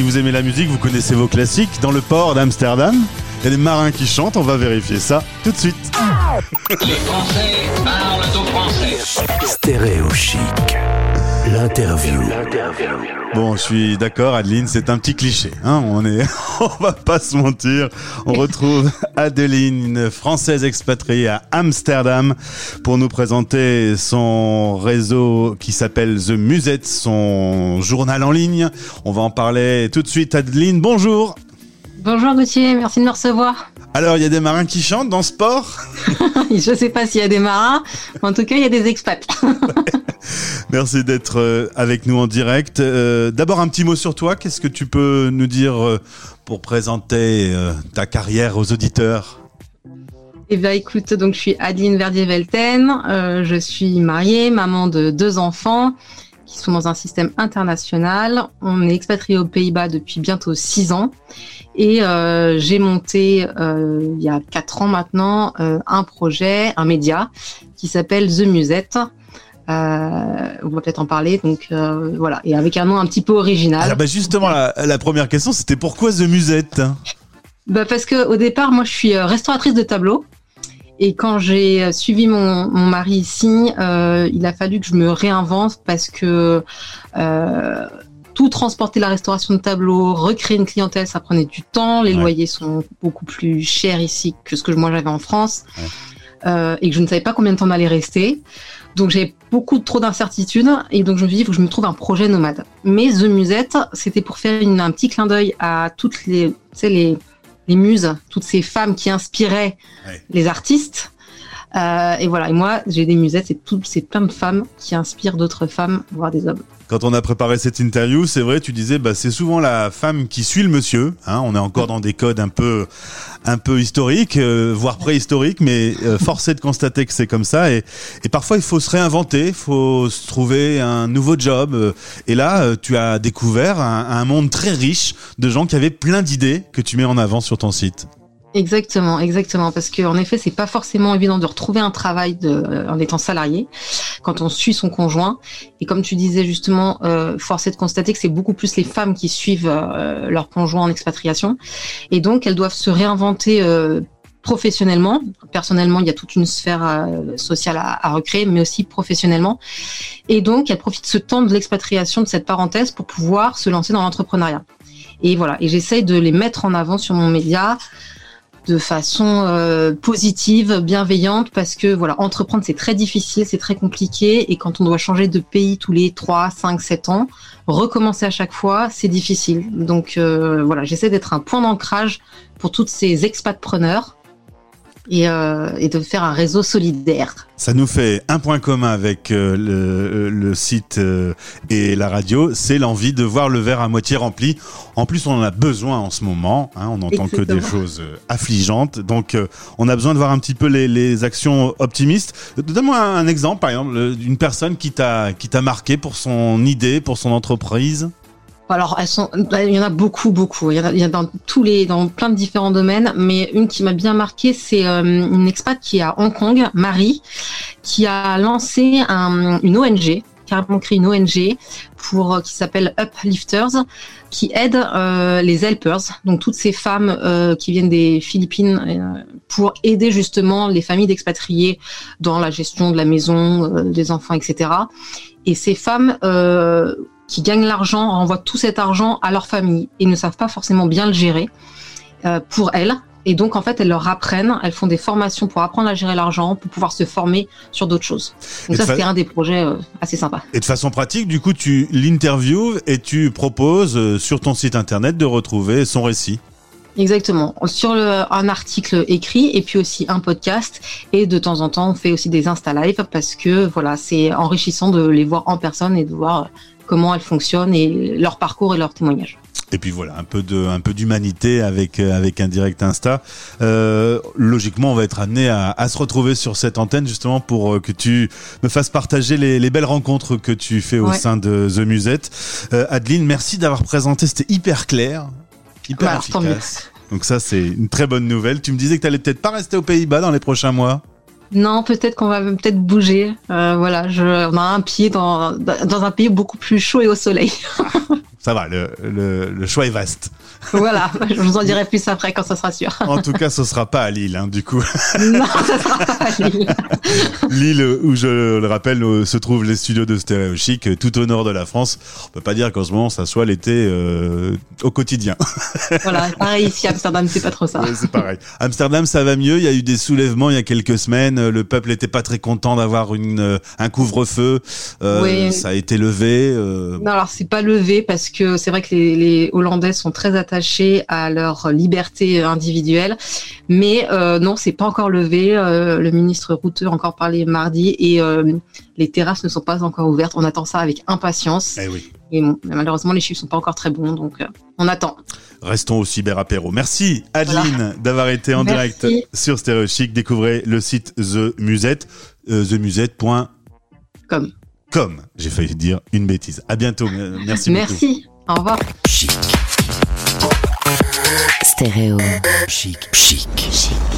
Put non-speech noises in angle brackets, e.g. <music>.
Si vous aimez la musique, vous connaissez vos classiques. Dans le port d'Amsterdam, il y a des marins qui chantent. On va vérifier ça tout de suite. Les Français parlent au français. Stéréo chic. L'interview. Bon, je suis d'accord, Adeline, c'est un petit cliché. Hein on est, <laughs> on va pas se mentir. On retrouve <laughs> Adeline, une française expatriée à Amsterdam, pour nous présenter son réseau qui s'appelle The Musette, son journal en ligne. On va en parler tout de suite. Adeline, bonjour. Bonjour Gauthier, merci de me recevoir. Alors, il y a des marins qui chantent dans ce port <laughs> Je sais pas s'il y a des marins, mais en tout cas, il y a des expats. <laughs> Merci d'être euh, avec nous en direct. Euh, D'abord, un petit mot sur toi. Qu'est-ce que tu peux nous dire euh, pour présenter ta carrière aux auditeurs? Eh bien, écoute, donc je suis Adeline Verdier-Velten, euh, je suis mariée, maman de deux enfants qui sont dans un système international. On est expatrié aux Pays-Bas depuis bientôt six ans et euh, j'ai monté euh, il y a quatre ans maintenant euh, un projet, un média qui s'appelle The Musette. Euh, on va peut-être en parler, donc euh, voilà, et avec un nom un petit peu original. Alors, bah, justement, la, la première question, c'était pourquoi The Musette? Bah parce que au départ, moi, je suis restauratrice de tableaux. Et quand j'ai suivi mon, mon mari ici, euh, il a fallu que je me réinvente parce que euh, tout transporter la restauration de tableaux, recréer une clientèle, ça prenait du temps. Les Ouais. loyers sont beaucoup plus chers ici que ce que moi j'avais en France. Ouais. Euh, et que je ne savais pas combien de temps on allait rester. Donc j'ai beaucoup trop d'incertitudes et donc je me suis dit il faut que je me trouve un projet nomade. Mais The Musette, c'était pour faire une- un petit clin d'œil à toutes les, tu sais, les, les muses, toutes ces femmes qui inspiraient Ouais. les artistes. Euh, et voilà, et moi j'ai des musettes, c'est plein de femmes qui inspirent d'autres femmes, voire des hommes. Quand on a préparé cette interview, c'est vrai, tu disais, bah, c'est souvent la femme qui suit le monsieur. Hein, on est encore dans des codes un peu, un peu historiques, euh, voire préhistoriques, mais euh, force est de constater que c'est comme ça. Et, et parfois, il faut se réinventer, il faut se trouver un nouveau job. Et là, euh, tu as découvert un monde très riche de gens qui avaient plein d'idées que tu mets en avant sur ton site. Exactement, exactement, parce que en effet, c'est pas forcément évident de retrouver un travail de, euh, en étant salarié quand on suit son conjoint. Et comme tu disais justement, euh, force est de constater que c'est beaucoup plus les femmes qui suivent euh, leur conjoint en expatriation, et donc elles doivent se réinventer. euh, professionnellement, personnellement, il y a toute une sphère euh, sociale à, à recréer, mais aussi professionnellement. Et donc, elles profitent de ce temps de l'expatriation, de cette parenthèse, pour pouvoir se lancer dans l'entrepreneuriat. Et voilà, et j'essaye de les mettre en avant sur mon média, de façon euh, positive, bienveillante, parce que voilà, entreprendre c'est très difficile, c'est très compliqué, et quand on doit changer de pays tous les 3, 5, 7 ans, recommencer à chaque fois, c'est difficile. Donc euh, voilà, j'essaie d'être un point d'ancrage pour toutes ces expatpreneurs et, euh, et de faire un réseau solidaire. Ça nous fait un point commun avec euh, le, le site euh, et la radio, c'est l'envie de voir le verre à moitié rempli. En plus, on en a besoin en ce moment. Hein, on n'entend que des choses euh, affligeantes. Donc, euh, on a besoin de voir un petit peu les, les actions optimistes. Donne-moi un, un exemple, par exemple, euh, d'une personne qui t'a marqué pour son idée, pour son entreprise. Alors, elles sont, il y en a beaucoup, beaucoup. Il y en a, il y en a dans tous les, dans plein de différents domaines. Mais une qui m'a bien marqué, c'est euh, une expat qui est à Hong Kong, Marie, qui a lancé un, une ONG, carrément créé une ONG pour euh, qui s'appelle Uplifters, qui aide euh, les helpers, donc toutes ces femmes qui viennent des Philippines, pour aider justement les familles d'expatriés dans la gestion de la maison, des enfants, etc. Et ces femmes qui gagnent l'argent renvoient tout cet argent à leur famille et ne savent pas forcément bien le gérer euh, pour elles. Et donc, en fait, elles leur apprennent, elles font des formations pour apprendre à gérer l'argent, pour pouvoir se former sur d'autres choses. Et Donc ça, c'était un des projets euh, assez sympas. Et de façon pratique, du coup, tu l'interviews et tu proposes euh, sur ton site internet de retrouver son récit. Exactement. Sur le, un article écrit et puis aussi un podcast. Et de temps en temps, on fait aussi des Insta Live parce que voilà, c'est enrichissant de les voir en personne et de voir comment elles fonctionnent et leur parcours et leur témoignage. Et puis voilà, un peu de, un peu d'humanité avec euh, avec un direct Insta. Euh, logiquement, on va être amené à, à se retrouver sur cette antenne justement pour euh, que tu me fasses partager les, les belles rencontres que tu fais au Ouais. sein de The Musette. Euh, Adeline, merci d'avoir présenté. C'était hyper clair, hyper Bah alors, tant mieux. efficace. Donc ça, c'est une très bonne nouvelle. Tu me disais que tu allais peut-être pas rester aux Pays-Bas dans les prochains mois. Non, peut-être qu'on va peut-être bouger. Euh, voilà, je, on a un pied dans, dans un pays beaucoup plus chaud et au soleil. <laughs> Ça va, le, le, le choix est vaste. Voilà, <laughs> je vous en dirai plus après quand ça sera sûr. En tout cas, ce sera pas à Lille, hein, du coup. <laughs> non, ça sera pas à Lille. <laughs> Lille, où je le rappelle, se trouvent les studios de Stéréo Chic, tout au nord de la France. On peut pas dire qu'en ce moment, ça soit l'été euh, au quotidien. Voilà, pareil ici Amsterdam, c'est pas trop ça. Ouais, c'est pareil. Amsterdam, ça va mieux. Il y a eu des soulèvements il y a quelques semaines. Le peuple n'était pas très content d'avoir une un couvre-feu. Euh, Oui. Ça a été levé. euh, Non, alors c'est pas levé parce que c'est vrai que les, les Hollandais sont très attachés à leur liberté individuelle, mais euh, non, c'est pas encore levé. Euh, le ministre Routeux a encore parlé mardi et euh, les terrasses ne sont pas encore ouvertes. On attend ça avec impatience. eh oui. Et bon, malheureusement, les chiffres sont pas encore très bons, donc euh, on attend. Restons au cyber apéro. Merci Adeline d'avoir été en Merci. direct sur Stéréo Chic. Découvrez le site The Musette, themusette.com. Comme. J'ai failli dire une bêtise. À bientôt. Euh, Merci, beaucoup. Merci. Au revoir. Chic. Stéréo. Chic. Chic. Chic.